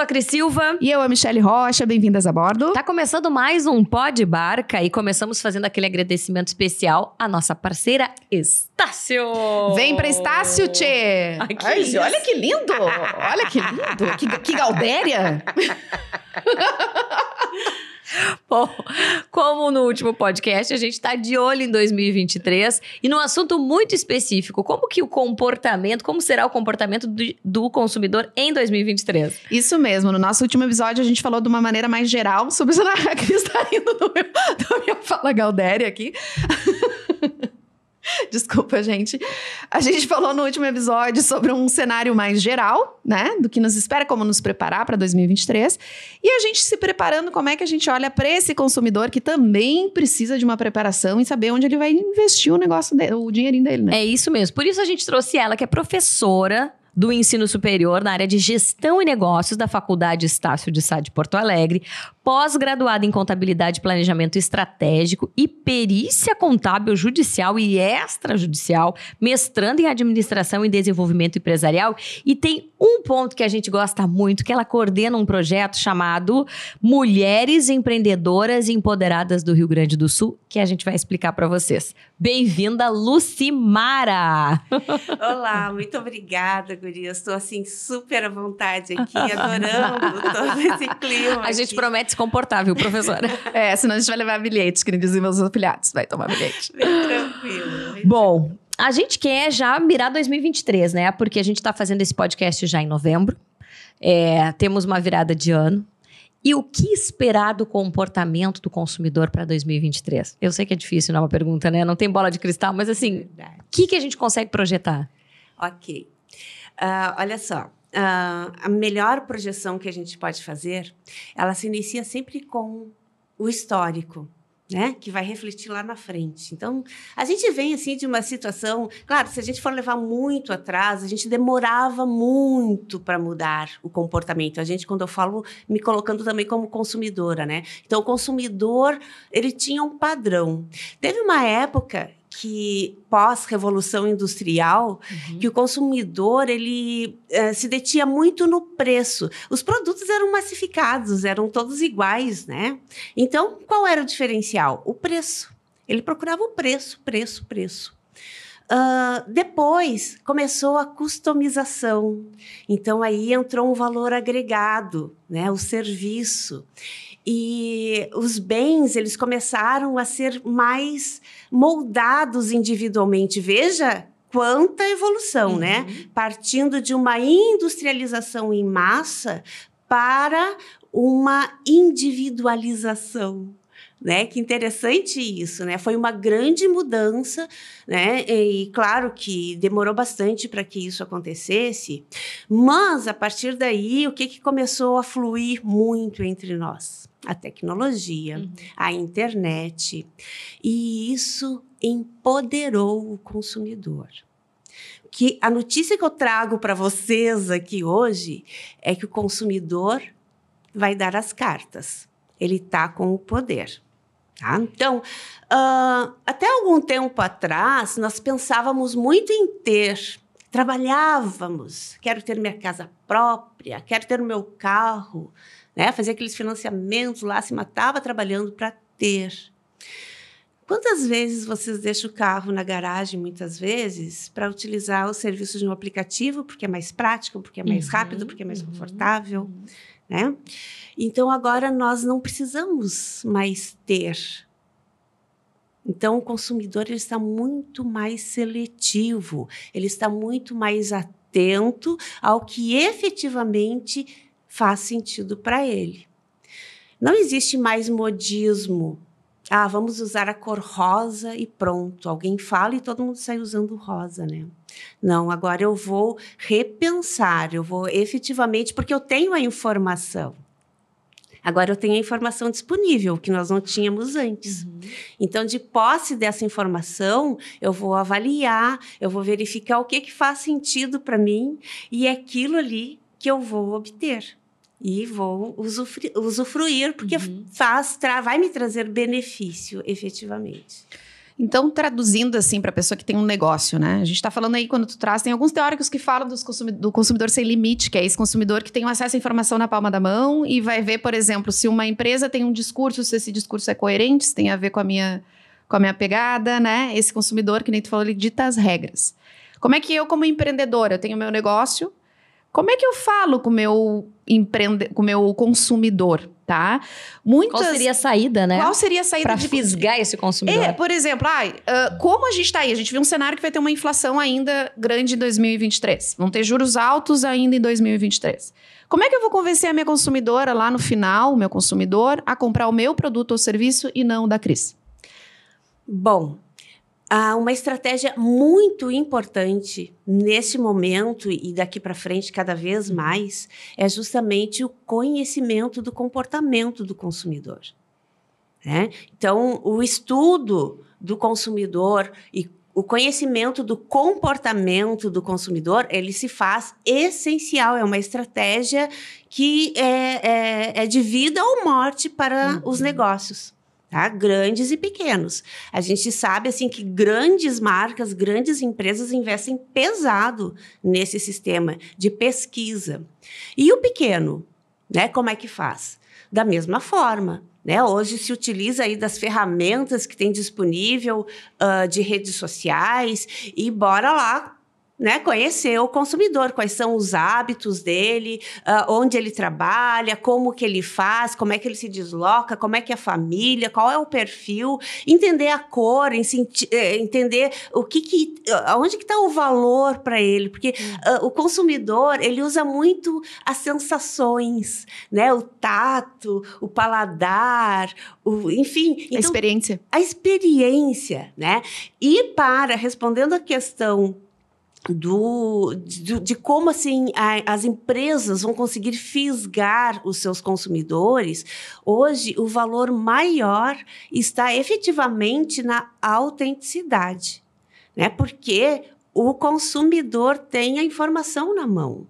Sou a Cris Silva. E eu, a Michelle Rocha, bem-vindas a bordo. Tá começando mais um Pod Barca e começamos fazendo aquele agradecimento especial à nossa parceira Estácio. Vem pra Estácio, Tchê! Ai, que Ai, olha que lindo! Olha que lindo! Que, que galdéria! Bom, como no último podcast, a gente tá de olho em 2023 e num assunto muito específico, como que o comportamento, como será o comportamento do, do consumidor em 2023? Isso mesmo, no nosso último episódio a gente falou de uma maneira mais geral sobre A Cris tá rindo do meu, do meu fala galdéria aqui. Desculpa, gente. A gente falou no último episódio sobre um cenário mais geral, né? Do que nos espera, como nos preparar para 2023. E a gente se preparando, como é que a gente olha para esse consumidor que também precisa de uma preparação e saber onde ele vai investir o negócio dele, o dinheirinho dele, né? É isso mesmo. Por isso a gente trouxe ela, que é professora do ensino superior na área de gestão e negócios da Faculdade Estácio de Sá de Porto Alegre, pós-graduada em contabilidade planejamento estratégico e perícia contábil judicial e extrajudicial, mestrando em administração e desenvolvimento empresarial e tem um ponto que a gente gosta muito, que ela coordena um projeto chamado Mulheres Empreendedoras e Empoderadas do Rio Grande do Sul, que a gente vai explicar para vocês. Bem-vinda, Lucimara! Olá, muito obrigada, Gurias. Estou assim super à vontade aqui, adorando todo esse clima. A gente aqui. promete viu, professora? É, senão a gente vai levar bilhetes, que nem dizem meus afiliados. Vai tomar bilhete. Bem tranquilo. bem Bom, a gente quer já mirar 2023, né? Porque a gente está fazendo esse podcast já em novembro. É, temos uma virada de ano. E o que esperar do comportamento do consumidor para 2023? Eu sei que é difícil, não é uma pergunta, né? Não tem bola de cristal, mas assim, o que, que a gente consegue projetar? Ok. Ah, olha só. Ah, a melhor projeção que a gente pode fazer, ela se inicia sempre com o histórico. Né? Que vai refletir lá na frente. Então, a gente vem assim de uma situação. Claro, se a gente for levar muito atrás, a gente demorava muito para mudar o comportamento. A gente, quando eu falo, me colocando também como consumidora, né? Então, o consumidor ele tinha um padrão. Teve uma época que pós-revolução industrial que o consumidor ele eh, se detinha muito no preço. Os produtos eram massificados, eram todos iguais, né? Então, qual era o diferencial? O preço. Ele procurava o preço, preço, preço. Ah, depois começou a customização. Então aí entrou um valor agregado, né? O serviço. E os bens, eles começaram a ser mais moldados individualmente. Veja quanta evolução, né? Partindo de uma industrialização em massa para uma individualização. Né? Que interessante isso, né? Foi uma grande mudança, né? E claro que demorou bastante para que isso acontecesse, mas a partir daí o que, que começou a fluir muito entre nós? A tecnologia, a internet, e isso empoderou o consumidor. Que a notícia que eu trago para vocês aqui hoje é que o consumidor vai dar as cartas. Ele está com o poder. Tá? Então, ah, até algum tempo atrás, nós pensávamos muito em ter, trabalhávamos, quero ter minha casa própria, quero ter o meu carro, né? fazer aqueles financiamentos lá, se matava trabalhando para ter. Quantas vezes vocês deixam o carro na garagem, muitas vezes, para utilizar os serviços de um aplicativo, porque é mais prático, porque é mais Uhum, rápido, porque é mais uhum, confortável, né? Então agora nós não precisamos mais ter. Então o consumidor ele está muito mais seletivo, ele está muito mais atento ao que efetivamente faz sentido para ele. Não existe mais modismo. Ah, vamos usar a cor rosa e pronto. Alguém fala e todo mundo sai usando rosa, né? Não, agora eu vou repensar, eu vou efetivamente, porque eu tenho a informação. Agora eu tenho a informação disponível, que nós não tínhamos antes. Então, de posse dessa informação, eu vou avaliar, eu vou verificar o que, que faz sentido para mim e é aquilo ali que eu vou obter. E vou usufruir, usufruir porque faz, tra- vai me trazer benefício, efetivamente. Então, traduzindo assim para a pessoa que tem um negócio, né? A gente está falando aí, quando tu traz, tem alguns teóricos que falam consumi do consumidor sem limite, que é esse consumidor que tem acesso à informação na palma da mão e vai ver, por exemplo, se uma empresa tem um discurso, se esse discurso é coerente, se tem a ver com a minha, com a minha pegada, né? Esse consumidor, que nem tu falou, ele dita as regras. Como é que eu, como empreendedora, eu tenho meu negócio, como é que eu falo com o meu empreende... com meu consumidor, tá? Muitas... Qual seria a saída, né? Qual seria a saída para de... fisgar esse consumidor? É, por exemplo, ai, uh, como a gente está aí? A gente viu um cenário que vai ter uma inflação ainda grande em 2023. Vão ter juros altos ainda em 2023. Como é que eu vou convencer a minha consumidora lá no final, o meu consumidor, a comprar o meu produto ou serviço e não o da Cris? Bom, ah, uma estratégia muito importante nesse momento e daqui para frente cada vez uhum. mais é justamente o conhecimento do comportamento do consumidor. Né? Então, o estudo do consumidor e o conhecimento do comportamento do consumidor, ele se faz essencial, é uma estratégia que é, é, é de vida ou morte para uhum. os negócios tá? Grandes e pequenos. A gente sabe assim que grandes marcas, grandes empresas investem pesado nesse sistema de pesquisa. E o pequeno, né? Como é que faz? Da mesma forma. Né? Hoje se utiliza aí das ferramentas que tem disponível uh, de redes sociais e bora lá né, conhecer o consumidor, quais são os hábitos dele, uh, onde ele trabalha, como que ele faz, como é que ele se desloca, como é que é a família, qual é o perfil, entender a cor, eh, entender o que que, onde que está o valor para ele, porque uh, o consumidor ele usa muito as sensações, né, o tato, o paladar, o, enfim, então, a experiência, a experiência, né? E para respondendo a questão do, de, de, como assim a, as empresas vão conseguir fisgar os seus consumidores, hoje o valor maior está efetivamente na autenticidade, né? Porque o consumidor tem a informação na mão.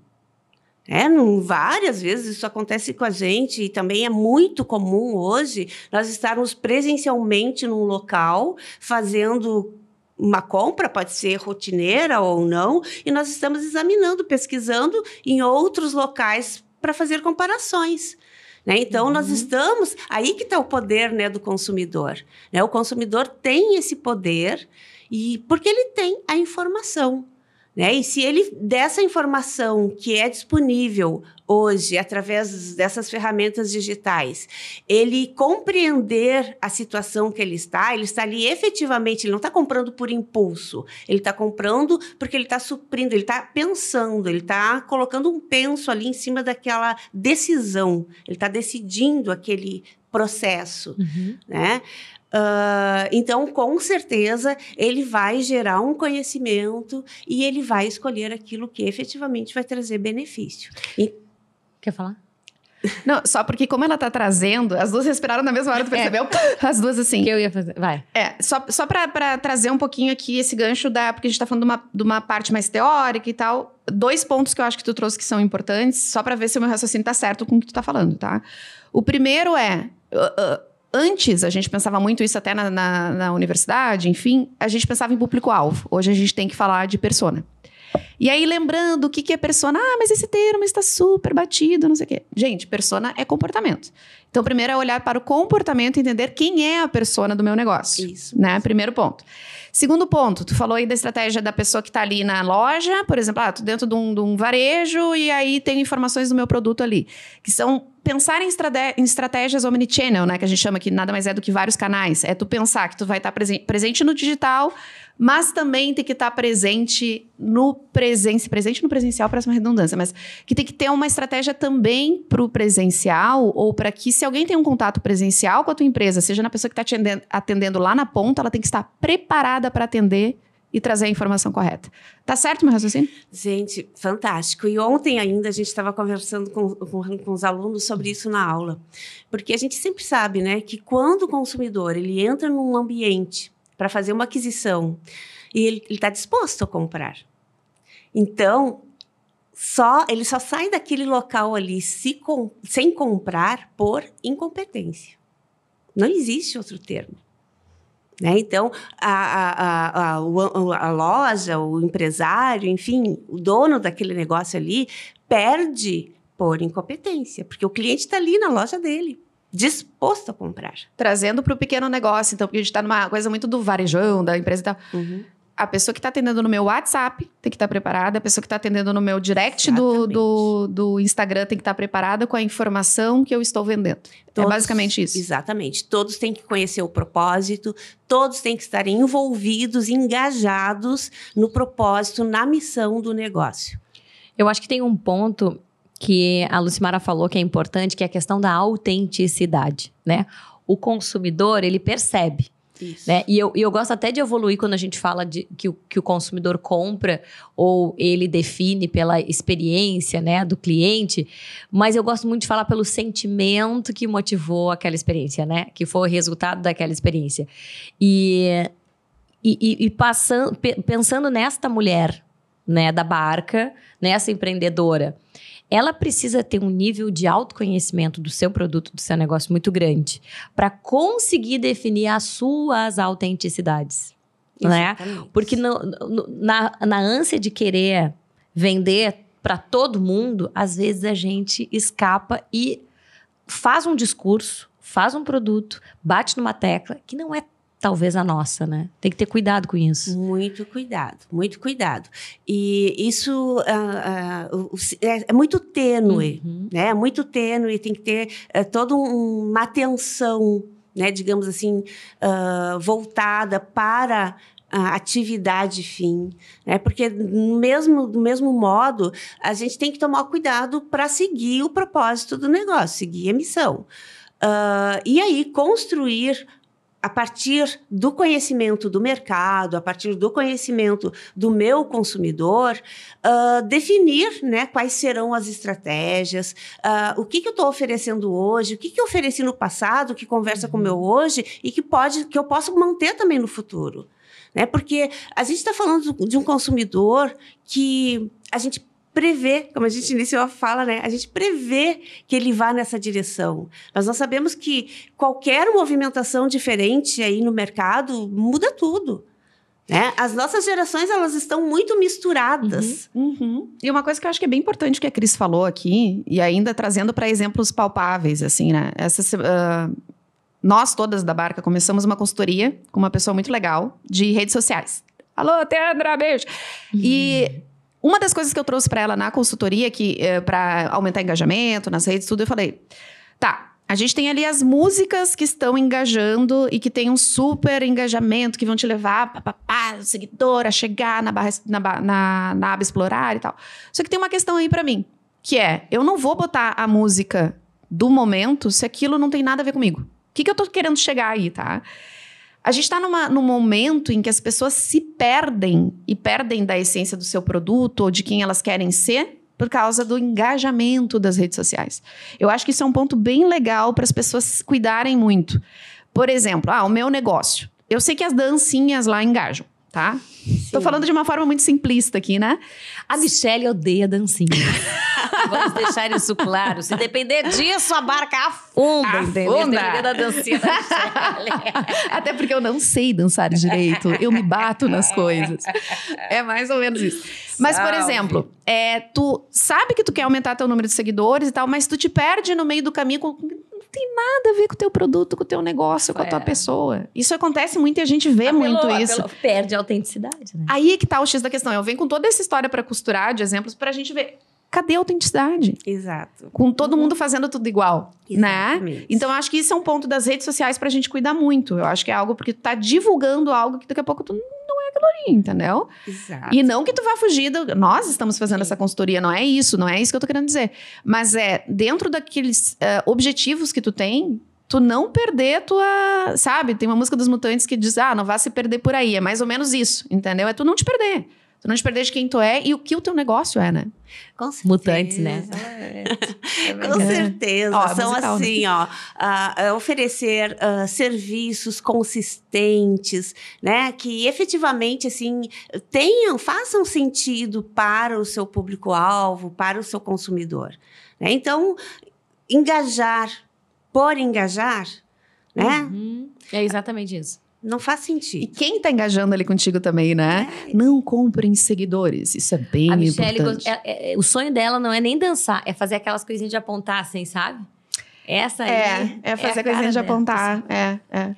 É, várias vezes isso acontece com a gente e também é muito comum hoje nós estarmos presencialmente num local fazendo uma compra, pode ser rotineira ou não, e nós estamos examinando, pesquisando em outros locais para fazer comparações. Né? Então, uhum. nós estamos. Aí que está o poder né, do consumidor. Né? O consumidor tem esse poder e porque ele tem a informação. Né? E se ele dessa informação que é disponível hoje através dessas ferramentas digitais, ele compreender a situação que ele está, ele está ali efetivamente, ele não está comprando por impulso, ele está comprando porque ele está suprindo, ele está pensando, ele está colocando um penso ali em cima daquela decisão, ele está decidindo aquele processo, uhum. né? Uh, então, com certeza, ele vai gerar um conhecimento e ele vai escolher aquilo que efetivamente vai trazer benefício. E... Quer falar? Não, só porque como ela tá trazendo, as duas respiraram na mesma hora, tu é. percebeu? É. As duas assim. Que eu ia fazer, vai. É, só, só pra, pra trazer um pouquinho aqui esse gancho da... Porque a gente tá falando de uma, de uma parte mais teórica e tal. Dois pontos que eu acho que tu trouxe que são importantes, só para ver se o meu raciocínio tá certo com o que tu tá falando, tá? O primeiro é... Uh, uh, Antes, a gente pensava muito isso até na, na, na universidade, enfim, a gente pensava em público-alvo. Hoje a gente tem que falar de persona. E aí, lembrando o que, que é persona, ah, mas esse termo está super batido, não sei o quê. Gente, persona é comportamento. Então, primeiro é olhar para o comportamento e entender quem é a persona do meu negócio. Isso. Né? Primeiro ponto. Segundo ponto, tu falou aí da estratégia da pessoa que está ali na loja, por exemplo, ah, tô dentro de um, de um varejo e aí tenho informações do meu produto ali, que são pensar em, em, estratégias omnichannel, né, que a gente chama que nada mais é do que vários canais. É tu pensar que tu vai estar tá presen presente no digital, mas também tem que estar tá presente no presença, presente no presencial, parece uma redundância, mas que tem que ter uma estratégia também para o presencial ou para que se alguém tem um contato presencial com a tua empresa, seja na pessoa que está atendendo, atendendo lá na ponta, ela tem que estar preparada para atender e trazer a informação correta. Tá certo meu raciocínio? Gente, fantástico. E ontem ainda a gente estava conversando com, com, com, os alunos sobre isso na aula. Porque a gente sempre sabe, né, que quando o consumidor ele entra num ambiente para fazer uma aquisição e ele está disposto a comprar. Então, só ele só sai daquele local ali se com, sem comprar por incompetência. Não existe outro termo. Né? Então, a, a, a, a, loja, o empresário, enfim, o dono daquele negócio ali, perde por incompetência, porque o cliente está ali na loja dele disposto a comprar. Trazendo para o pequeno negócio, então, porque a gente está numa coisa muito do varejão, da empresa e tal. Uhum a pessoa que está atendendo no meu WhatsApp tem que estar tá preparada, a pessoa que está atendendo no meu direct do, do, do, Instagram tem que estar tá preparada com a informação que eu estou vendendo. É todos, é basicamente isso. Exatamente. Todos têm que conhecer o propósito, todos têm que estar envolvidos, engajados no propósito, na missão do negócio. Eu acho que tem um ponto que a Lucimara falou que é importante, que é a questão da autenticidade, né? O consumidor, ele percebe isso. Né? E, eu, e eu gosto até de evoluir quando a gente fala de que o, que o consumidor compra ou ele define pela experiência né, do cliente, mas eu gosto muito de falar pelo sentimento que motivou aquela experiência, né? Que foi o resultado daquela experiência. E, e, e passando, pensando nesta mulher né, da barca, nessa empreendedora ela precisa ter um nível de autoconhecimento do seu produto, do seu negócio muito grande, para conseguir definir as suas autenticidades. Né? Porque no, no, na, na ânsia de querer vender para todo mundo, às vezes a gente escapa e faz um discurso, faz um produto, bate numa tecla que não é talvez a nossa, né? Tem que ter cuidado com isso. Muito cuidado, muito cuidado. E isso uh, uh, é, é, muito tênue, uhum. né? É muito tênue, tem que ter uh, toda um, uma atenção, né? Digamos assim, ah, voltada para a atividade fim, né? Porque mesmo do mesmo modo a gente tem que tomar cuidado para seguir o propósito do negócio, seguir a missão. Uh, e aí construir a partir do conhecimento do mercado, a partir do conhecimento do meu consumidor, uh, definir né, quais serão as estratégias, uh, o que, que eu estou oferecendo hoje, o que, que eu ofereci no passado que conversa com o meu uhum. hoje e que pode que eu posso manter também no futuro. Né? Porque a gente está falando de um consumidor que a gente prevê, como a gente iniciou a fala, né? A gente prevê que ele vá nessa direção. Mas nós sabemos que qualquer movimentação diferente aí no mercado muda tudo. Né? As nossas gerações elas estão muito misturadas. Uhum, uhum. E uma coisa que eu acho que é bem importante que a Cris falou aqui, e ainda trazendo para exemplos palpáveis, assim, né? Essa, uh, nós todas da Barca começamos uma consultoria com uma pessoa muito legal de redes sociais. Alô, Teandra, beijo! Uhum. E uma das coisas que eu trouxe para ela na consultoria, que é, para aumentar engajamento nas redes, tudo, eu falei: tá, a gente tem ali as músicas que estão engajando e que tem um super engajamento, que vão te levar o seguidor, a chegar na, barra, na, na, na aba explorar e tal. Só que tem uma questão aí para mim, que é: eu não vou botar a música do momento se aquilo não tem nada a ver comigo. O que, que eu tô querendo chegar aí, tá? A gente está num momento em que as pessoas se perdem e perdem da essência do seu produto ou de quem elas querem ser por causa do engajamento das redes sociais. Eu acho que isso é um ponto bem legal para as pessoas cuidarem muito. Por exemplo, ah, o meu negócio. Eu sei que as dancinhas lá engajam tá? Sim. Tô falando de uma forma muito simplista aqui, né? A Michelle odeia dancinha. Vamos deixar isso claro. Se depender disso, a barca afunda, afunda. entendeu? Depender da dancinha da Michelle. Até porque eu não sei dançar direito. Eu me bato nas coisas. É mais ou menos isso. Mas, por exemplo, é, tu sabe que tu quer aumentar teu número de seguidores e tal, mas tu te perde no meio do caminho com tem nada a ver com o teu produto, com o teu negócio, com a tua é. pessoa. Isso acontece muito e a gente vê apelou, muito isso. Apelou, perde a autenticidade, né? Aí é que tá o X da questão. Eu venho com toda essa história para costurar de exemplos pra gente ver cadê a autenticidade? Exato. Com todo mundo fazendo tudo igual, né? Exatamente. né? Então, acho que isso é um ponto das redes sociais pra gente cuidar muito. Eu acho que é algo porque tu tá divulgando algo que daqui a pouco tu consultoria, entendeu? Exato. E não que tu vá fugir do... Nós estamos fazendo Sim. essa consultoria, não é isso, não é isso que eu tô querendo dizer. Mas é, dentro daqueles uh, objetivos que tu tem, tu não perder tua... Sabe? Tem uma música dos Mutantes que diz, ah, não vá se perder por aí. É mais ou menos isso, entendeu? É tu não te perder. Tu não te perder de quem tu é e o que o teu negócio é, né? Com certeza. Mutantes, né? É. É Com certeza. Ó, São musical, né? assim, né? ó, uh, oferecer uh, serviços consistentes, né? Que efetivamente, assim, tenham, façam sentido para o seu público-alvo, para o seu consumidor. Né? Então, engajar por engajar, né? Uhum. É exatamente isso Não faz E sentido. quem tá engajando ali contigo também, né? Não comprem seguidores. Isso é bem A Michelle, importante. gost- é- é- o sonho dela não é nem dançar, é fazer aquelas coisinhas de apontar, assim, sabe? Essa aí. É, é fazer a coisinha cara de dela, apontar. É, é,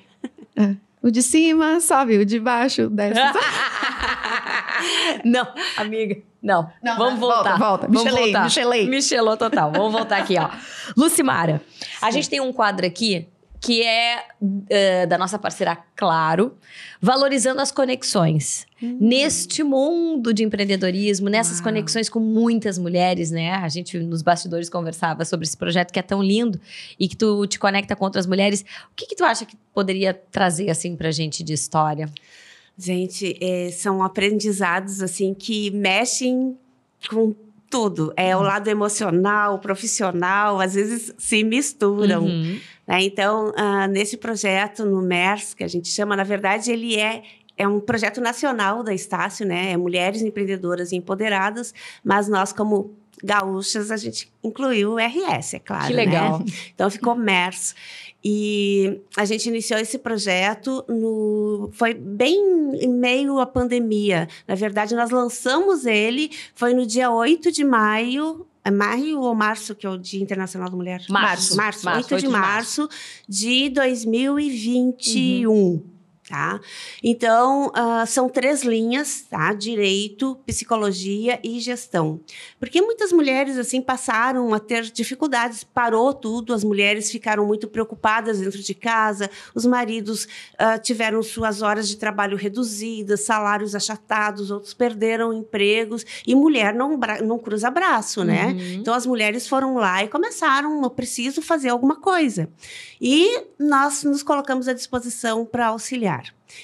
é. O de cima sobe, o de baixo desce. não, amiga, não. Não, Vamos né? voltar. Volta, volta. Vamos Michelei. Michelei. Michelou total. Vamos voltar aqui, ó. Lucimara, a gente tem um quadro aqui que é eh, da nossa parceira Claro, valorizando as conexões. Neste mundo de empreendedorismo, nessas Uau. conexões com muitas mulheres, né? A gente nos bastidores conversava sobre esse projeto que é tão lindo e que tu te conecta com outras mulheres. O que, que tu acha que poderia trazer assim pra gente de história? Gente, é, são aprendizados assim que mexem com tudo. É o lado emocional, profissional, às vezes se misturam. Uhum. né? Então, ah, nesse projeto no MERS, que a gente chama, na verdade, ele é é um projeto nacional da Estácio, né? É Mulheres Empreendedoras e Empoderadas, mas nós, como gaúchas, a gente incluiu o RS, é claro. Que legal. Né? Então ficou MERS. E a gente iniciou esse projeto no foi bem em meio à pandemia. Na verdade, nós lançamos ele foi no dia 8 de maio. É maio ou março, que é o Dia Internacional da Mulher? Março. Março, Março, 8 de março de 2021. Tá? Então, ah, são três linhas, tá? Direito, psicologia e gestão. Porque muitas mulheres, assim, passaram a ter dificuldades, parou tudo, as mulheres ficaram muito preocupadas dentro de casa, os maridos ah, tiveram suas horas de trabalho reduzidas, salários achatados, outros perderam empregos, e mulher não, não cruza braço, né? Uhum. Então as mulheres foram lá e começaram, eu preciso fazer alguma coisa. E nós nos colocamos à disposição para auxiliar.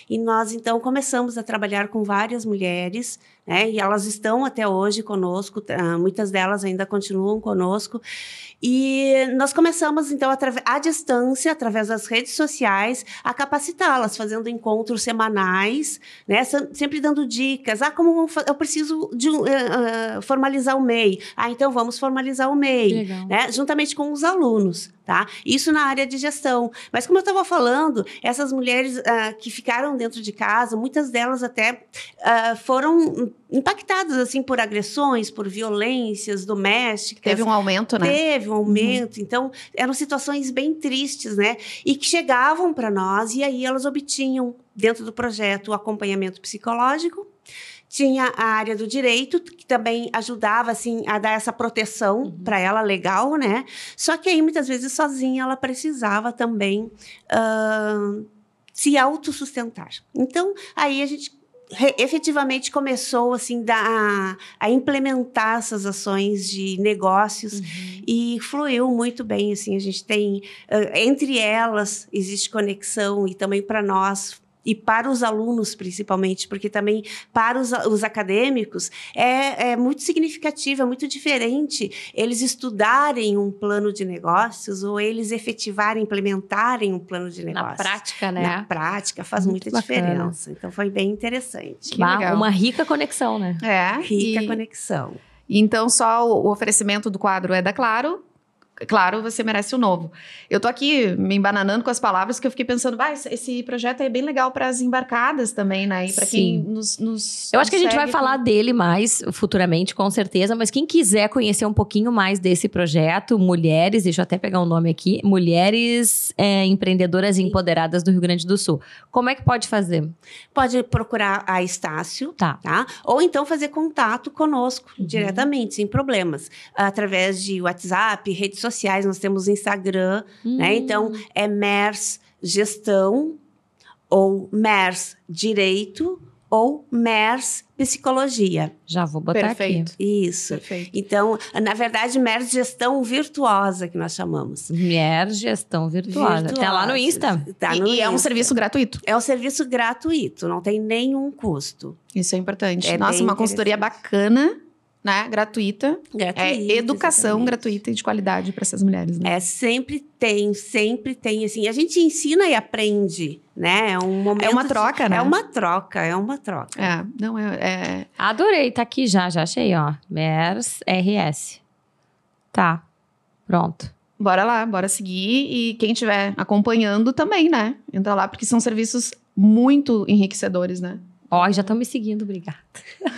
E nós então começamos a trabalhar com várias mulheres, né? E elas estão até hoje conosco, ah, muitas delas ainda continuam conosco. E nós começamos então à distância, através das redes sociais, a capacitá-las, fazendo encontros semanais, né? Sem- Sempre dando dicas. Ah, como vamos eu preciso de eh, formalizar o MEI. Ah, então vamos formalizar o MEI né, juntamente com os alunos, tá? Isso na área de gestão. Mas como eu estava falando, essas mulheres ah, que ficaram dentro de casa, muitas delas até ah, foram impactadas assim por agressões, por violências domésticas. Teve um aumento, né? Teve um aumento. Então, eram situações bem tristes, né? E que chegavam para nós e aí elas obtinham, dentro do projeto, o acompanhamento psicológico. Tinha a área do direito, que também ajudava, assim, a dar essa proteção para ela legal, né? Só que aí, muitas vezes, sozinha, ela precisava também ah, se autossustentar. Então, aí a gente efetivamente começou assim da, a implementar essas ações de negócios e fluiu muito bem assim a gente tem entre elas existe conexão e também para nós e para os alunos, principalmente, porque também para os, os acadêmicos é, é muito significativo, é muito diferente eles estudarem um plano de negócios ou eles efetivarem, implementarem um plano de Na negócios. prática, né? Na prática faz Muito muita bacana. diferença. Então foi bem interessante. Que Bah, legal. Uma rica conexão, né? É. Rica e- conexão. Então, só o o oferecimento do quadro é da Claro. Claro, você merece o novo. Eu tô aqui me embananando com as palavras que eu fiquei pensando, bah, esse, projeto é bem legal para as embarcadas também, né? E para quem Sim. nos, nos. Eu acho que a gente vai segue falar dele mais futuramente, com certeza, mas quem quiser conhecer um pouquinho mais desse projeto, Mulheres, deixa eu até pegar o nome aqui, Mulheres é, Empreendedoras e Empoderadas do Rio Grande do Sul. Como é que pode fazer? Pode procurar a Estácio, Tá. tá? Ou então fazer contato conosco Uhum. diretamente, sem problemas. Através de WhatsApp, redes sociais, nós temos Instagram, né? Hum. Então, é MERS Gestão, ou MERS Direito, ou MERS Psicologia. Já vou botar Perfeito. Isso. Perfeito. Então, na verdade, MERS Gestão Virtuosa, que nós chamamos. aqui. Mulher Gestão Virtuosa. Até lá no Insta. Tá e no e é um Insta. serviço gratuito. É um serviço gratuito, não tem nenhum custo. Isso é importante. É Nossa, uma consultoria bacana, né? Gratuita. Gratuito, É educação exatamente. gratuita e de qualidade para essas mulheres, né? É, sempre tem, sempre tem, assim, a gente ensina e aprende, né? É um momento... É uma de- troca, né? É uma troca, é uma troca. É, não é, é- Adorei, tá aqui já, já achei, ó. MERS RS. Tá. Pronto. Bora lá, bora seguir. E quem estiver acompanhando também, né? Entra lá, porque são serviços muito enriquecedores, né? Ó, já estão me seguindo, obrigada.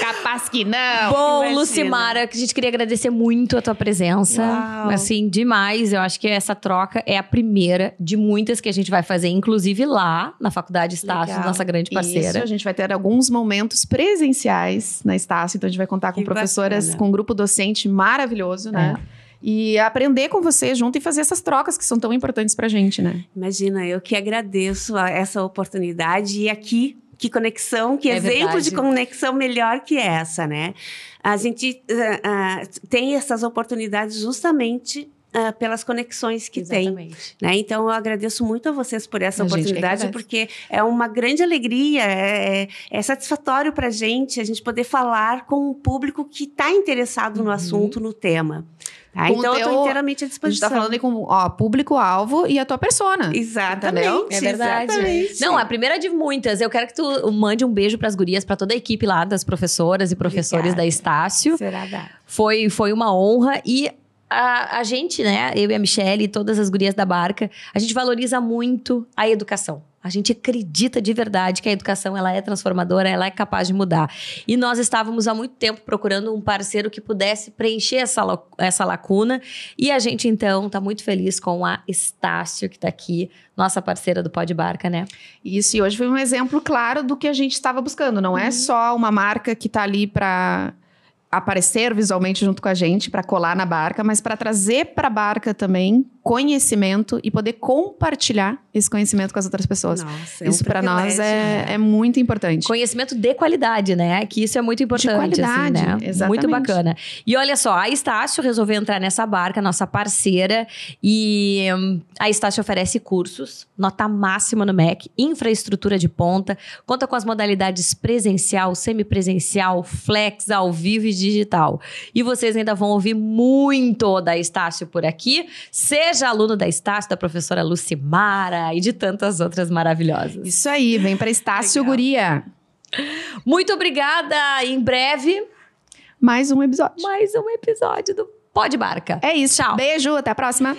Capaz que não! Bom, imagina. Lucimara, que a gente queria agradecer muito a tua presença. Uau. Assim, demais. Eu acho que essa troca é a primeira de muitas que a gente vai fazer, inclusive lá na Faculdade Estácio, Legal. nossa grande parceira. Isso, a gente vai ter alguns momentos presenciais na Estácio, então a gente vai contar com Que professoras, bacana. com um grupo docente maravilhoso, né? E aprender com você junto e fazer essas trocas que são tão importantes pra gente, né? Imagina, eu que agradeço a essa oportunidade e aqui. Que conexão, que É exemplo verdade. de conexão melhor que essa, né? A gente ah, ah, tem essas oportunidades justamente ah, pelas conexões que tem. Exatamente. Né? Então, eu agradeço muito a vocês por essa A oportunidade, porque é uma grande alegria, é, é- é satisfatório para a gente a gente poder falar com um público que está interessado no assunto, no tema. Tá? Então, eu teu- estou inteiramente à A gente disposição. tá falando aí com ó, público-alvo e a tua persona. Exatamente. Entendeu? É verdade. exatamente. Não, a primeira de muitas. Eu quero que tu mande um beijo pras gurias, pra toda a equipe lá das professoras e professores Obrigada. da Estácio. Será dado. Foi, foi uma honra e a, a gente, né, eu e a Michelle e todas as gurias da barca, a gente valoriza muito a educação. A gente acredita de verdade que a educação ela é transformadora, ela é capaz de mudar. E nós estávamos há muito tempo procurando um parceiro que pudesse preencher essa, essa lacuna. E a gente, então, está muito feliz com a Estácio, que está aqui, nossa parceira do Pó de Barca, né? Isso, e hoje foi um exemplo claro do que a gente estava buscando. Não é só uma marca que está ali para aparecer visualmente junto com a gente, para colar na barca, mas para trazer para a barca também conhecimento e poder compartilhar esse conhecimento com as outras pessoas. Nossa, é isso um para nós é, né? é muito importante. Conhecimento de qualidade, né? Que isso é muito importante, qualidade, assim, né? exatamente. Muito bacana. E olha só, a Estácio resolveu entrar nessa barca, nossa parceira, e hum, a Estácio oferece cursos, nota máxima no MEC, infraestrutura de ponta, conta com as modalidades presencial, semipresencial, flex, ao vivo e digital. E vocês ainda vão ouvir muito da Estácio por aqui. Seja aluno da Estácio, da professora Lucimara e de tantas outras maravilhosas. Isso aí, vem para Estácio. Guria. Muito obrigada. Em breve, Mais um episódio. mais um episódio do Pode Barca. É isso. Tchau. Beijo, até a próxima.